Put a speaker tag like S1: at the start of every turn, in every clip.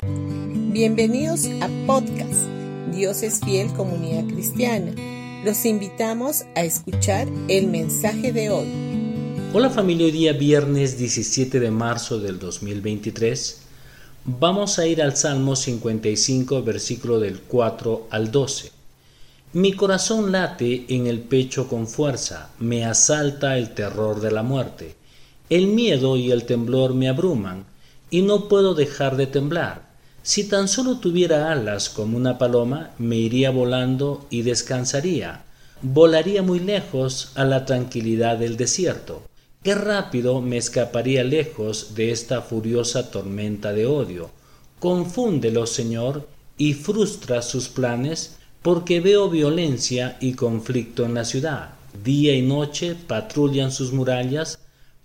S1: Bienvenidos a podcast Dios es fiel comunidad cristiana. Los invitamos a escuchar el mensaje de hoy.
S2: Hola familia, hoy día viernes 17 de marzo del 2023 vamos a ir al Salmo 55 versículo del 4 al 12. Mi corazón late en el pecho con fuerza, me asalta el terror de la muerte. El miedo y el temblor me abruman, y no puedo dejar de temblar. Si tan solo tuviera alas como una paloma, me iría volando y descansaría. Volaría muy lejos a la tranquilidad del desierto. Qué rápido me escaparía lejos de esta furiosa tormenta de odio. Confúndelo, Señor, y frustra sus planes porque veo violencia y conflicto en la ciudad. Día y noche patrullan sus murallas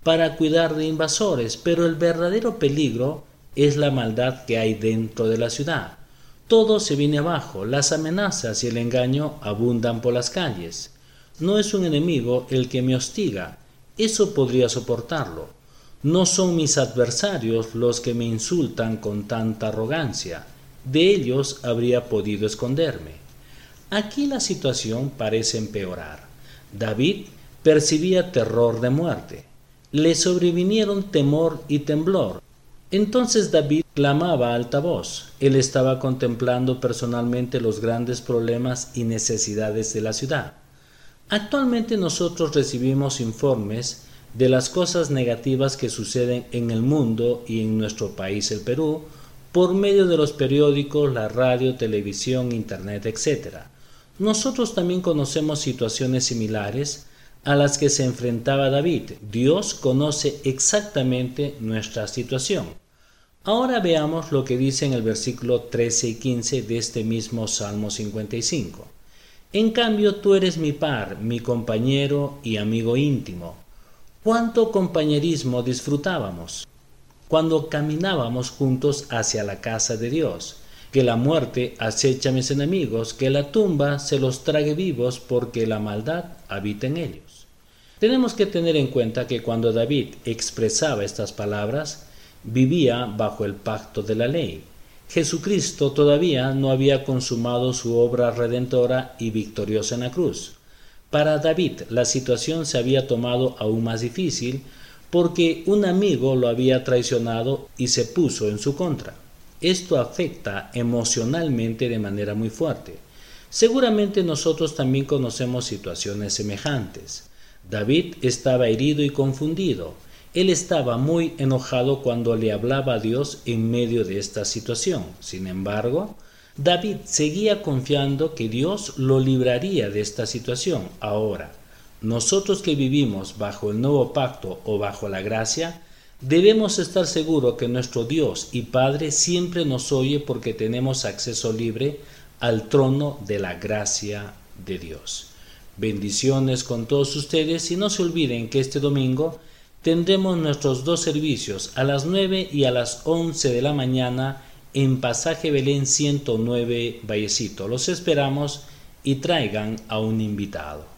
S2: para cuidar de invasores, pero el verdadero peligro es la maldad que hay dentro de la ciudad. Todo se viene abajo, las amenazas y el engaño abundan por las calles. No es un enemigo el que me hostiga, eso podría soportarlo. No son mis adversarios los que me insultan con tanta arrogancia, de ellos habría podido esconderme. Aquí la situación parece empeorar. David percibía terror de muerte. Le sobrevinieron temor y temblor. Entonces David clamaba a alta voz. Él estaba contemplando personalmente los grandes problemas y necesidades de la ciudad. Actualmente nosotros recibimos informes de las cosas negativas que suceden en el mundo y en nuestro país, el Perú, por medio de los periódicos, la radio, televisión, internet, etc nosotros también conocemos situaciones similares a las que se enfrentaba David. Dios conoce exactamente nuestra situación. Ahora veamos lo que dice en el versículo 13 y 15 de este mismo Salmo 55. En cambio tú eres mi par, mi compañero y amigo íntimo. ¿Cuánto compañerismo disfrutábamos cuando caminábamos juntos hacia la casa de Dios? que la muerte acecha a mis enemigos, que la tumba se los trague vivos porque la maldad habita en ellos. Tenemos que tener en cuenta que cuando David expresaba estas palabras, vivía bajo el pacto de la ley. Jesucristo todavía no había consumado su obra redentora y victoriosa en la cruz. Para David la situación se había tomado aún más difícil porque un amigo lo había traicionado y se puso en su contra esto afecta emocionalmente de manera muy fuerte. Seguramente nosotros también conocemos situaciones semejantes. David estaba herido y confundido. Él estaba muy enojado cuando le hablaba a Dios en medio de esta situación. Sin embargo, David seguía confiando que Dios lo libraría de esta situación. Ahora, nosotros que vivimos bajo el nuevo pacto o bajo la gracia, Debemos estar seguros que nuestro Dios y Padre siempre nos oye porque tenemos acceso libre al trono de la gracia de Dios. Bendiciones con todos ustedes y no se olviden que este domingo tendremos nuestros dos servicios a las 9 y a las 11 de la mañana en Pasaje Belén 109 Vallecito. Los esperamos y traigan a un invitado.